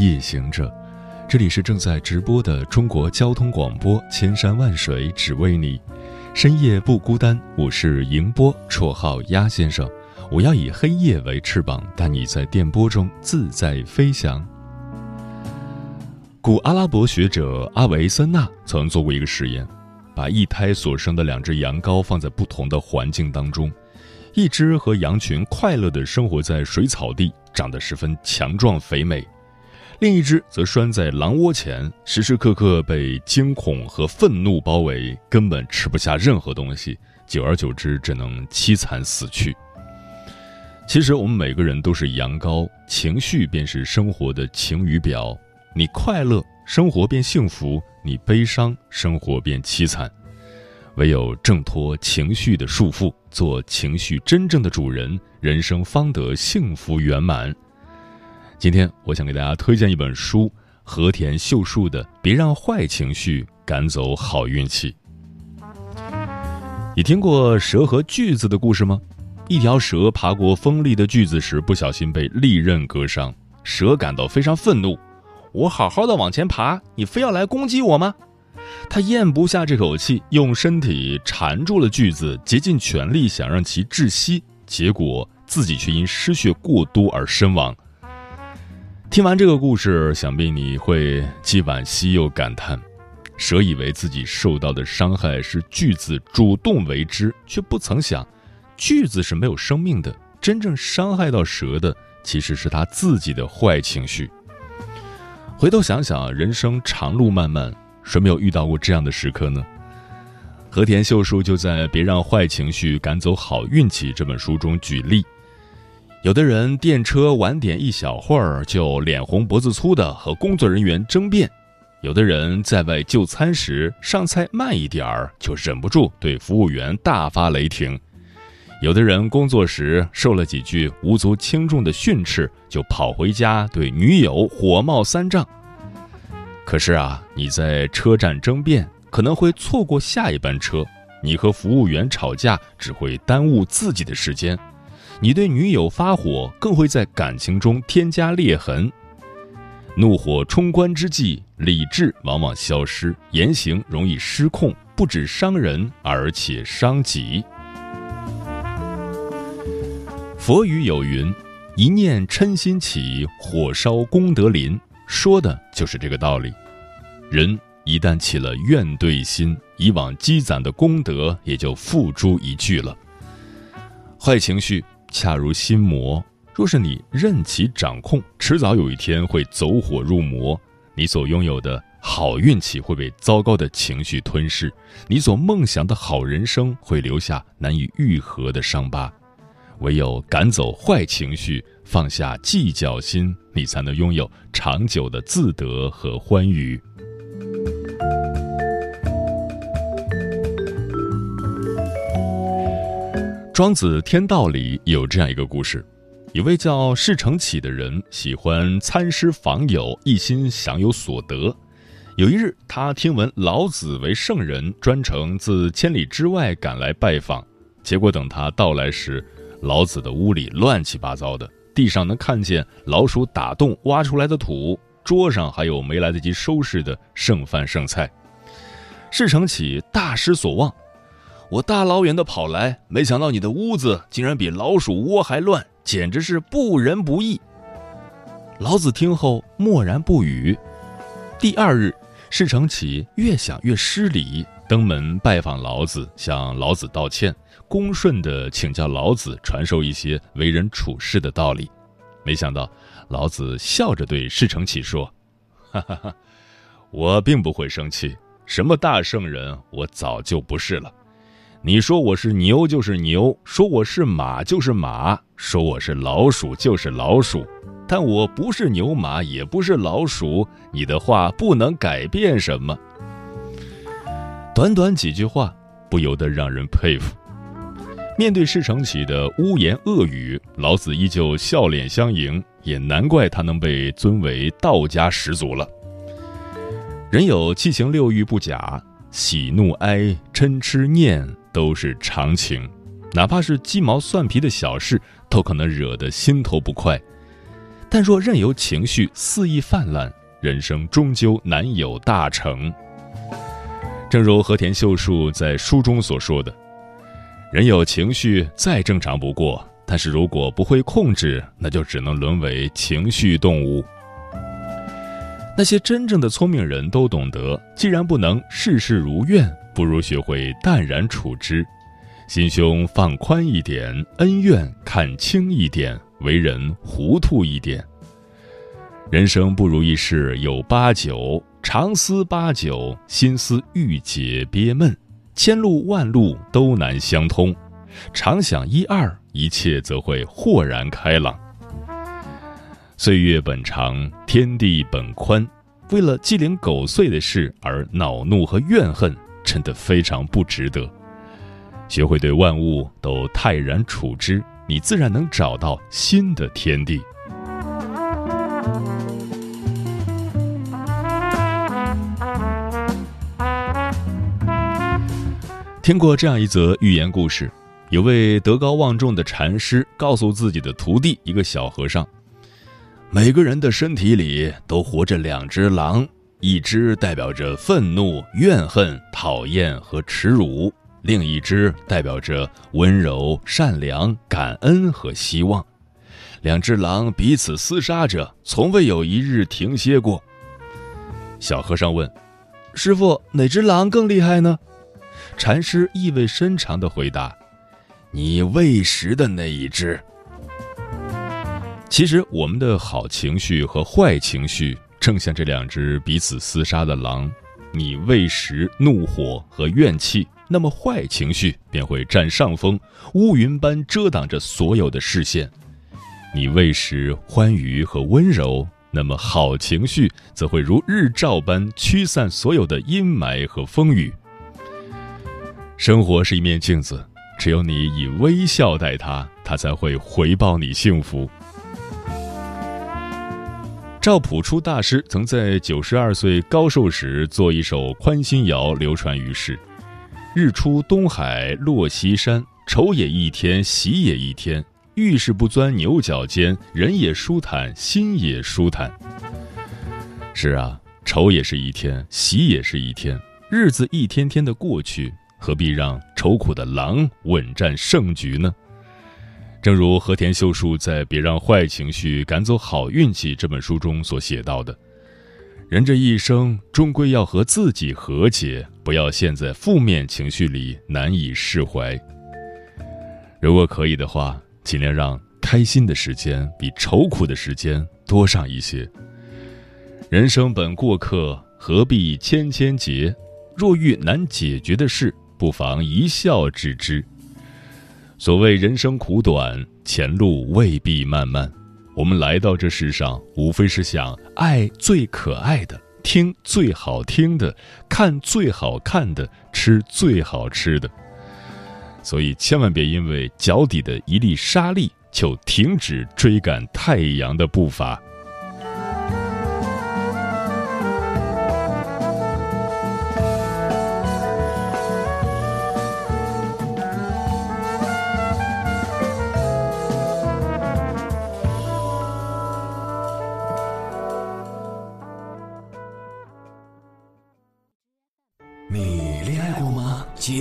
夜行者，这里是正在直播的中国交通广播，千山万水只为你，深夜不孤单。我是迎波，绰号鸭先生。我要以黑夜为翅膀，带你在电波中自在飞翔。古阿拉伯学者阿维森纳曾做过一个实验，把一胎所生的两只羊羔放在不同的环境当中。一只和羊群快乐地生活在水草地，长得十分强壮肥美；另一只则拴在狼窝前，时时刻刻被惊恐和愤怒包围，根本吃不下任何东西。久而久之，只能凄惨死去。其实，我们每个人都是羊羔，情绪便是生活的晴雨表。你快乐，生活便幸福；你悲伤，生活便凄惨。唯有挣脱情绪的束缚，做情绪真正的主人，人生方得幸福圆满。今天，我想给大家推荐一本书——和田秀树的《别让坏情绪赶走好运气》。你听过蛇和锯子的故事吗？一条蛇爬过锋利的锯子时，不小心被利刃割伤，蛇感到非常愤怒：“我好好的往前爬，你非要来攻击我吗？”他咽不下这口气，用身体缠住了锯子，竭尽全力想让其窒息，结果自己却因失血过多而身亡。听完这个故事，想必你会既惋惜又感叹：蛇以为自己受到的伤害是锯子主动为之，却不曾想，锯子是没有生命的，真正伤害到蛇的其实是他自己的坏情绪。回头想想，人生长路漫漫。谁没有遇到过这样的时刻呢？和田秀树就在《别让坏情绪赶走好运气》这本书中举例：有的人电车晚点一小会儿就脸红脖子粗的和工作人员争辩；有的人在外就餐时上菜慢一点儿就忍不住对服务员大发雷霆；有的人工作时受了几句无足轻重的训斥，就跑回家对女友火冒三丈。可是啊，你在车站争辩，可能会错过下一班车；你和服务员吵架，只会耽误自己的时间；你对女友发火，更会在感情中添加裂痕。怒火冲冠之际，理智往往消失，言行容易失控，不止伤人，而且伤己。佛语有云：“一念嗔心起，火烧功德林。”说的就是这个道理。人一旦起了怨怼心，以往积攒的功德也就付诸一炬了。坏情绪恰如心魔，若是你任其掌控，迟早有一天会走火入魔。你所拥有的好运气会被糟糕的情绪吞噬，你所梦想的好人生会留下难以愈合的伤疤。唯有赶走坏情绪，放下计较心，你才能拥有长久的自得和欢愉。庄子天道里有这样一个故事：一位叫释成启的人，喜欢参师访友，一心想有所得。有一日，他听闻老子为圣人，专程自千里之外赶来拜访。结果等他到来时，老子的屋里乱七八糟的，地上能看见老鼠打洞挖出来的土，桌上还有没来得及收拾的剩饭剩菜。事成启大失所望，我大老远的跑来，没想到你的屋子竟然比老鼠窝还乱，简直是不仁不义。老子听后默然不语。第二日，事成启越想越失礼，登门拜访老子，向老子道歉。恭顺地请教老子传授一些为人处事的道理，没想到老子笑着对释成启说：“哈哈哈，我并不会生气，什么大圣人，我早就不是了。你说我是牛就是牛，说我是马就是马，说我是老鼠就是老鼠，但我不是牛马，也不是老鼠，你的话不能改变什么。短短几句话，不由得让人佩服。面对事成起的污言恶语，老子依旧笑脸相迎，也难怪他能被尊为道家始祖了。人有七情六欲不假，喜怒哀嗔痴念都是常情，哪怕是鸡毛蒜皮的小事，都可能惹得心头不快。但若任由情绪肆意泛滥，人生终究难有大成。正如和田秀树在书中所说的：“人有情绪再正常不过，但是如果不会控制，那就只能沦为情绪动物。”那些真正的聪明人都懂得，既然不能事事如愿，不如学会淡然处之，心胸放宽一点，恩怨看清一点，为人糊涂一点。人生不如意事有八九。常思八九，心思郁结憋闷，千路万路都难相通。常想一二，一切则会豁然开朗。岁月本长，天地本宽，为了鸡零狗碎的事而恼怒和怨恨，真的非常不值得。学会对万物都泰然处之，你自然能找到新的天地。听过这样一则寓言故事，有位德高望重的禅师告诉自己的徒弟一个小和尚：“每个人的身体里都活着两只狼，一只代表着愤怒、怨恨、讨厌和耻辱，另一只代表着温柔、善良、感恩和希望。两只狼彼此厮杀着，从未有一日停歇过。”小和尚问：“师傅，哪只狼更厉害呢？”禅师意味深长的回答：“你喂食的那一只。”其实，我们的好情绪和坏情绪，正像这两只彼此厮杀的狼。你喂食怒火和怨气，那么坏情绪便会占上风，乌云般遮挡着所有的视线；你喂食欢愉和温柔，那么好情绪则会如日照般驱散所有的阴霾和风雨。生活是一面镜子，只有你以微笑待它，它才会回报你幸福。赵朴初大师曾在九十二岁高寿时作一首宽心谣，流传于世：“日出东海落西山，愁也一天，喜也一天。遇事不钻牛角尖，人也舒坦，心也舒坦。”是啊，愁也是一天，喜也是一天，日子一天天的过去。何必让愁苦的狼稳占胜局呢？正如和田秀树在《别让坏情绪赶走好运气》这本书中所写到的：“人这一生终归要和自己和解，不要陷在负面情绪里难以释怀。如果可以的话，尽量让开心的时间比愁苦的时间多上一些。人生本过客，何必千千结？若遇难解决的事，不妨一笑置之。所谓人生苦短，前路未必漫漫。我们来到这世上，无非是想爱最可爱的，听最好听的，看最好看的，吃最好吃的。所以，千万别因为脚底的一粒沙粒，就停止追赶太阳的步伐。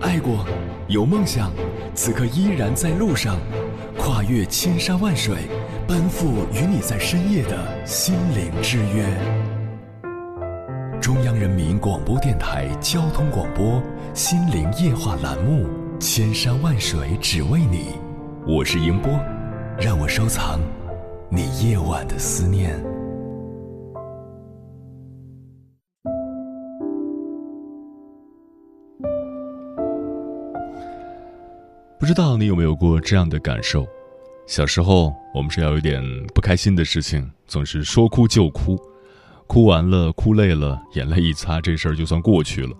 爱过，有梦想，此刻依然在路上，跨越千山万水，奔赴与你在深夜的心灵之约。中央人民广播电台交通广播《心灵夜话》栏目，千山万水只为你，我是迎波，让我收藏你夜晚的思念。不知道你有没有过这样的感受？小时候，我们是要有点不开心的事情，总是说哭就哭，哭完了，哭累了，眼泪一擦，这事儿就算过去了。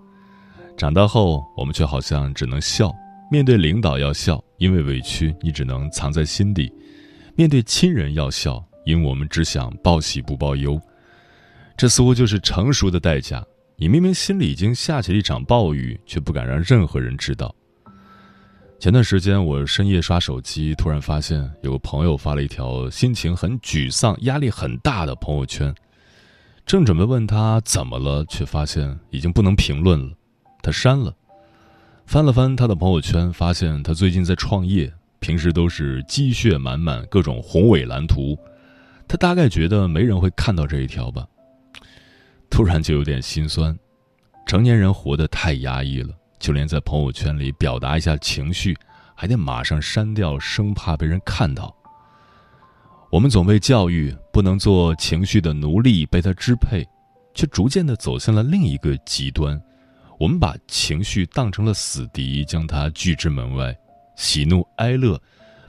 长大后，我们却好像只能笑，面对领导要笑，因为委屈你只能藏在心底；面对亲人要笑，因为我们只想报喜不报忧。这似乎就是成熟的代价。你明明心里已经下起了一场暴雨，却不敢让任何人知道。前段时间，我深夜刷手机，突然发现有个朋友发了一条心情很沮丧、压力很大的朋友圈。正准备问他怎么了，却发现已经不能评论了，他删了。翻了翻他的朋友圈，发现他最近在创业，平时都是积血满满，各种宏伟蓝图。他大概觉得没人会看到这一条吧。突然就有点心酸，成年人活得太压抑了。就连在朋友圈里表达一下情绪，还得马上删掉，生怕被人看到。我们总被教育不能做情绪的奴隶，被他支配，却逐渐的走向了另一个极端。我们把情绪当成了死敌，将它拒之门外。喜怒哀乐，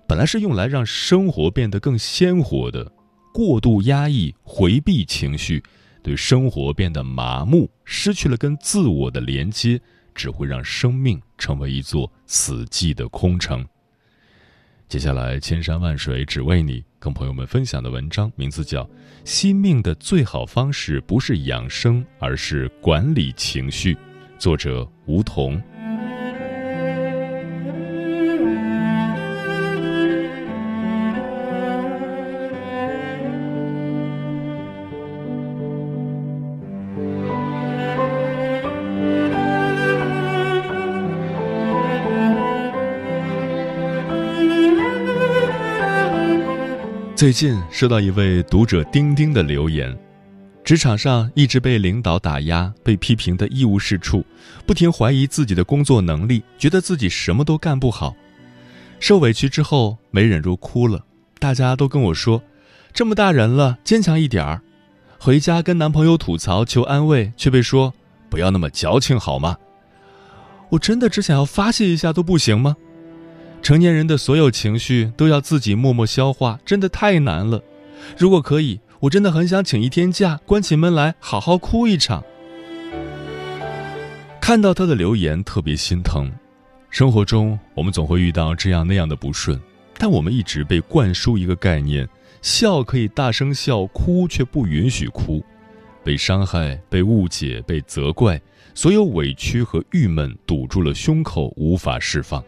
本来是用来让生活变得更鲜活的，过度压抑、回避情绪，对生活变得麻木，失去了跟自我的连接。只会让生命成为一座死寂的空城。接下来，千山万水只为你，跟朋友们分享的文章名字叫《惜命的最好方式不是养生，而是管理情绪》，作者吴桐。最近收到一位读者丁丁的留言：职场上一直被领导打压，被批评的一无是处，不停怀疑自己的工作能力，觉得自己什么都干不好。受委屈之后没忍住哭了，大家都跟我说：“这么大人了，坚强一点儿。”回家跟男朋友吐槽求安慰，却被说：“不要那么矫情好吗？”我真的只想要发泄一下都不行吗？成年人的所有情绪都要自己默默消化，真的太难了。如果可以，我真的很想请一天假，关起门来好好哭一场。看到他的留言，特别心疼。生活中，我们总会遇到这样那样的不顺，但我们一直被灌输一个概念：笑可以大声笑，哭却不允许哭。被伤害、被误解、被责怪，所有委屈和郁闷堵住了胸口，无法释放。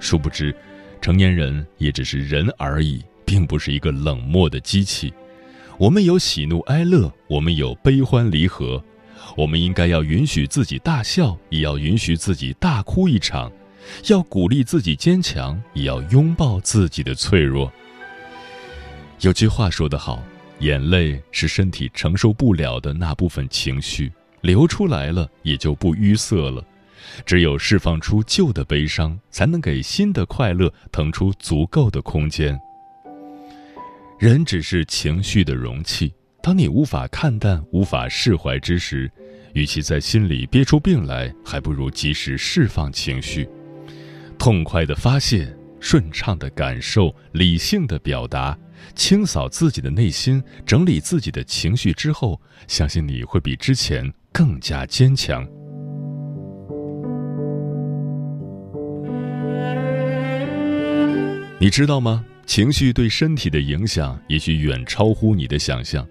殊不知，成年人也只是人而已，并不是一个冷漠的机器。我们有喜怒哀乐，我们有悲欢离合，我们应该要允许自己大笑，也要允许自己大哭一场；要鼓励自己坚强，也要拥抱自己的脆弱。有句话说得好：“眼泪是身体承受不了的那部分情绪，流出来了也就不淤塞了。”只有释放出旧的悲伤，才能给新的快乐腾出足够的空间。人只是情绪的容器，当你无法看淡、无法释怀之时，与其在心里憋出病来，还不如及时释放情绪，痛快的发泄，顺畅的感受，理性的表达，清扫自己的内心，整理自己的情绪之后，相信你会比之前更加坚强。你知道吗？情绪对身体的影响也许远超乎你的想象。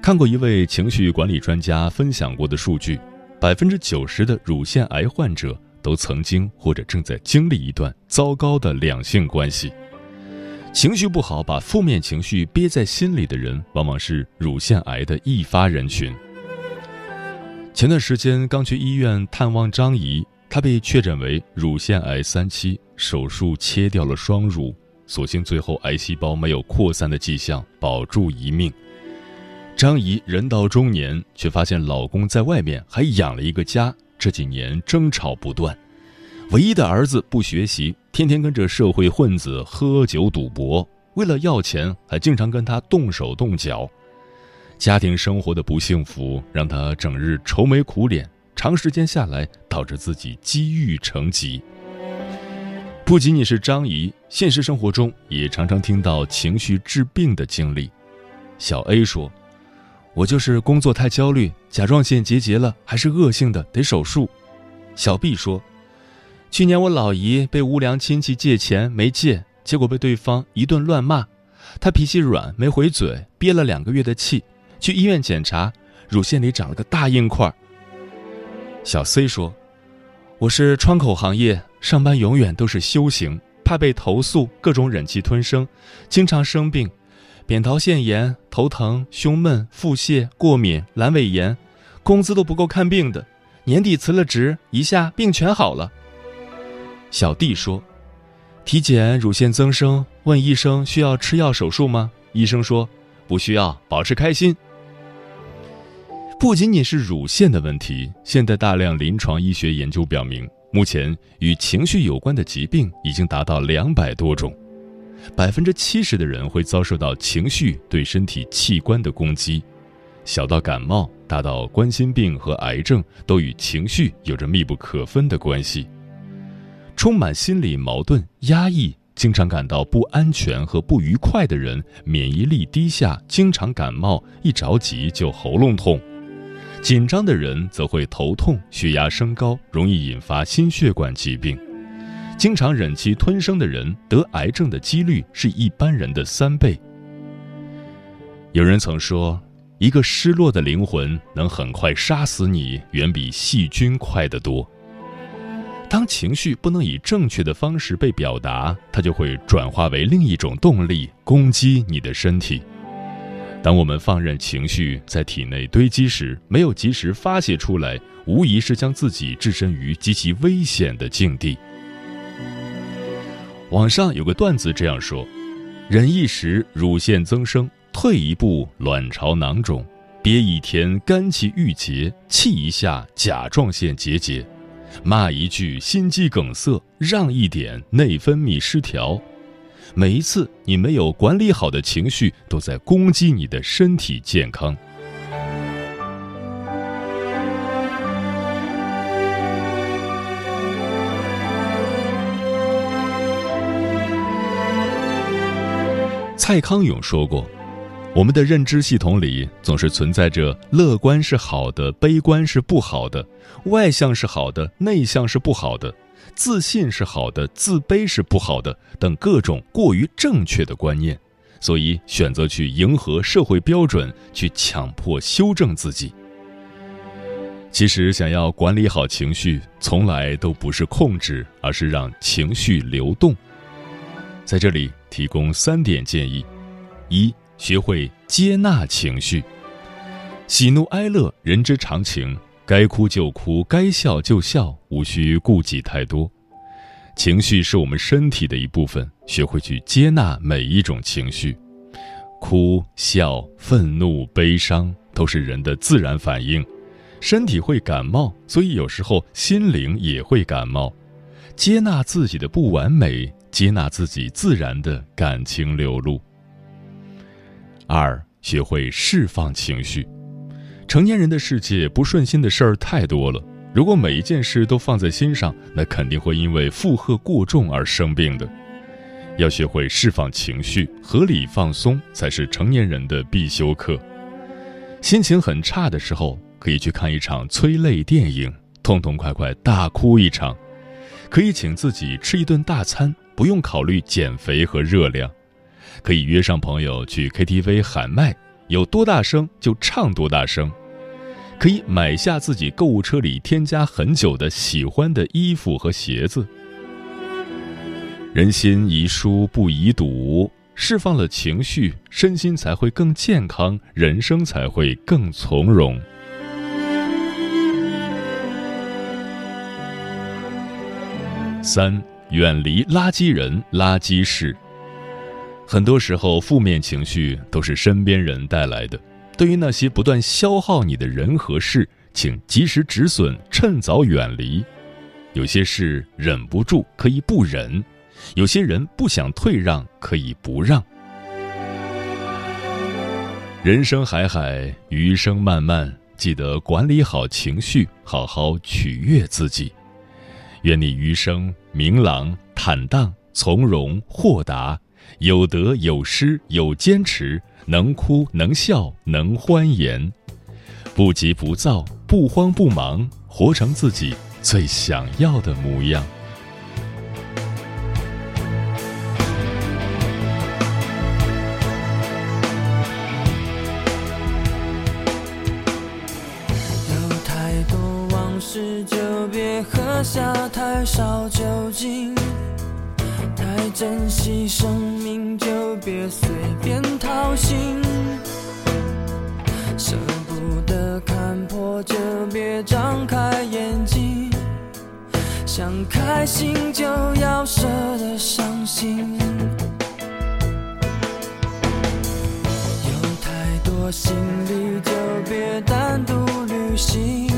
看过一位情绪管理专家分享过的数据，百分之九十的乳腺癌患者都曾经或者正在经历一段糟糕的两性关系。情绪不好，把负面情绪憋在心里的人，往往是乳腺癌的易发人群。前段时间刚去医院探望张姨。她被确诊为乳腺癌三期，手术切掉了双乳，所幸最后癌细胞没有扩散的迹象，保住一命。张姨人到中年，却发现老公在外面还养了一个家，这几年争吵不断。唯一的儿子不学习，天天跟着社会混子喝酒赌博，为了要钱还经常跟他动手动脚。家庭生活的不幸福让他整日愁眉苦脸，长时间下来导致自己积郁成疾。不仅仅是张姨，现实生活中也常常听到情绪治病的经历。小 A 说：“我就是工作太焦虑，甲状腺结节了，还是恶性的，得手术。”小 B 说。去年我老姨被无良亲戚借钱没借，结果被对方一顿乱骂，她脾气软没回嘴，憋了两个月的气，去医院检查，乳腺里长了个大硬块。小 C 说：“我是窗口行业，上班永远都是修行，怕被投诉，各种忍气吞声，经常生病，扁桃腺炎、头疼、胸闷、腹泻、过敏、阑尾炎，工资都不够看病的，年底辞了职，一下病全好了。”小弟说：“体检乳腺增生，问医生需要吃药手术吗？医生说不需要，保持开心。不仅仅是乳腺的问题，现代大量临床医学研究表明，目前与情绪有关的疾病已经达到两百多种，百分之七十的人会遭受到情绪对身体器官的攻击，小到感冒，大到冠心病和癌症，都与情绪有着密不可分的关系。”充满心理矛盾、压抑、经常感到不安全和不愉快的人，免疫力低下，经常感冒，一着急就喉咙痛；紧张的人则会头痛、血压升高，容易引发心血管疾病；经常忍气吞声的人，得癌症的几率是一般人的三倍。有人曾说，一个失落的灵魂能很快杀死你，远比细菌快得多。当情绪不能以正确的方式被表达，它就会转化为另一种动力，攻击你的身体。当我们放任情绪在体内堆积时，没有及时发泄出来，无疑是将自己置身于极其危险的境地。网上有个段子这样说：忍一时乳腺增生，退一步卵巢囊肿，憋一天肝气郁结，气一下甲状腺结节。骂一句心肌梗塞，让一点内分泌失调，每一次你没有管理好的情绪，都在攻击你的身体健康。蔡康永说过。我们的认知系统里总是存在着乐观是好的，悲观是不好的；外向是好的，内向是不好的；自信是好的，自卑是不好的等各种过于正确的观念，所以选择去迎合社会标准，去强迫修正自己。其实，想要管理好情绪，从来都不是控制，而是让情绪流动。在这里提供三点建议：一。学会接纳情绪，喜怒哀乐人之常情，该哭就哭，该笑就笑，无需顾忌太多。情绪是我们身体的一部分，学会去接纳每一种情绪，哭笑、愤怒、悲伤都是人的自然反应。身体会感冒，所以有时候心灵也会感冒。接纳自己的不完美，接纳自己自然的感情流露。二，学会释放情绪。成年人的世界，不顺心的事儿太多了。如果每一件事都放在心上，那肯定会因为负荷过重而生病的。要学会释放情绪，合理放松，才是成年人的必修课。心情很差的时候，可以去看一场催泪电影，痛痛快快大哭一场；可以请自己吃一顿大餐，不用考虑减肥和热量。可以约上朋友去 KTV 喊麦，有多大声就唱多大声；可以买下自己购物车里添加很久的喜欢的衣服和鞋子。人心宜疏不宜堵，释放了情绪，身心才会更健康，人生才会更从容。三，远离垃圾人、垃圾事。很多时候，负面情绪都是身边人带来的。对于那些不断消耗你的人和事，请及时止损，趁早远离。有些事忍不住可以不忍，有些人不想退让可以不让。人生海海，余生漫漫，记得管理好情绪，好好取悦自己。愿你余生明朗、坦荡、从容、豁达，有得有失，有坚持，能哭能笑，能欢颜，不急不躁，不慌不忙，活成自己最想要的模样。有太多往事，就别喝下太少酒精，珍惜生命就别随便掏心，舍不得看破就别张开眼睛，想开心就要舍得伤心，有太多行李就别单独旅行。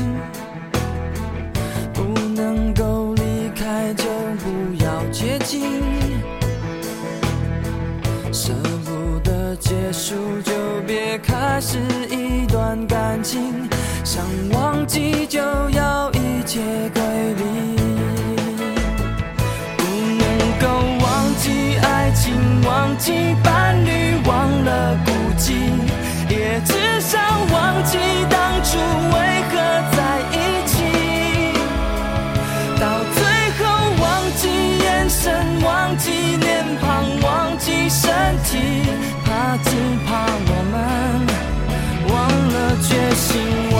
束，就别开始一段感情。想忘记，就要一切归零。不能够忘记爱情，忘记伴侣，忘了孤寂，也至少忘记当初为何在一起。到最后。忘记眼神，忘记脸庞，忘记身体，只怕我们忘了决心。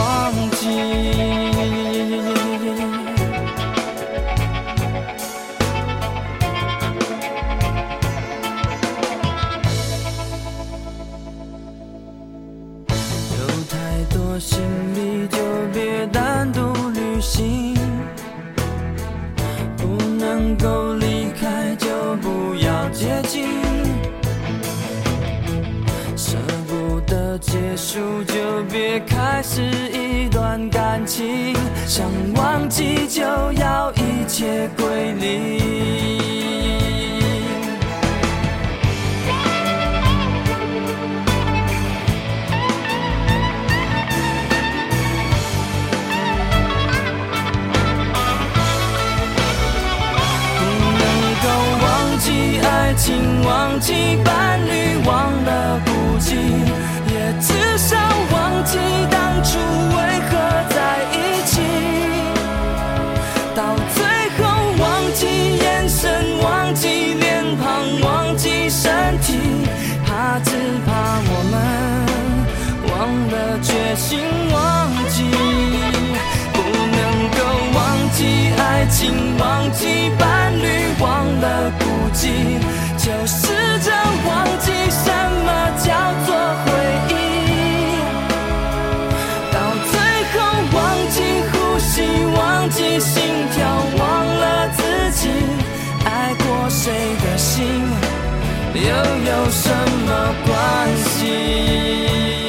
结束就别开始一段感情，想忘记就要一切归零。不能够忘记爱情忘记伴侣，决心忘记。不能够忘记爱情，忘记伴侣，忘了孤寂。就试着忘记什么叫做回忆，到最后忘记呼吸，忘记心跳，忘了自己爱过谁的心，又有什么关系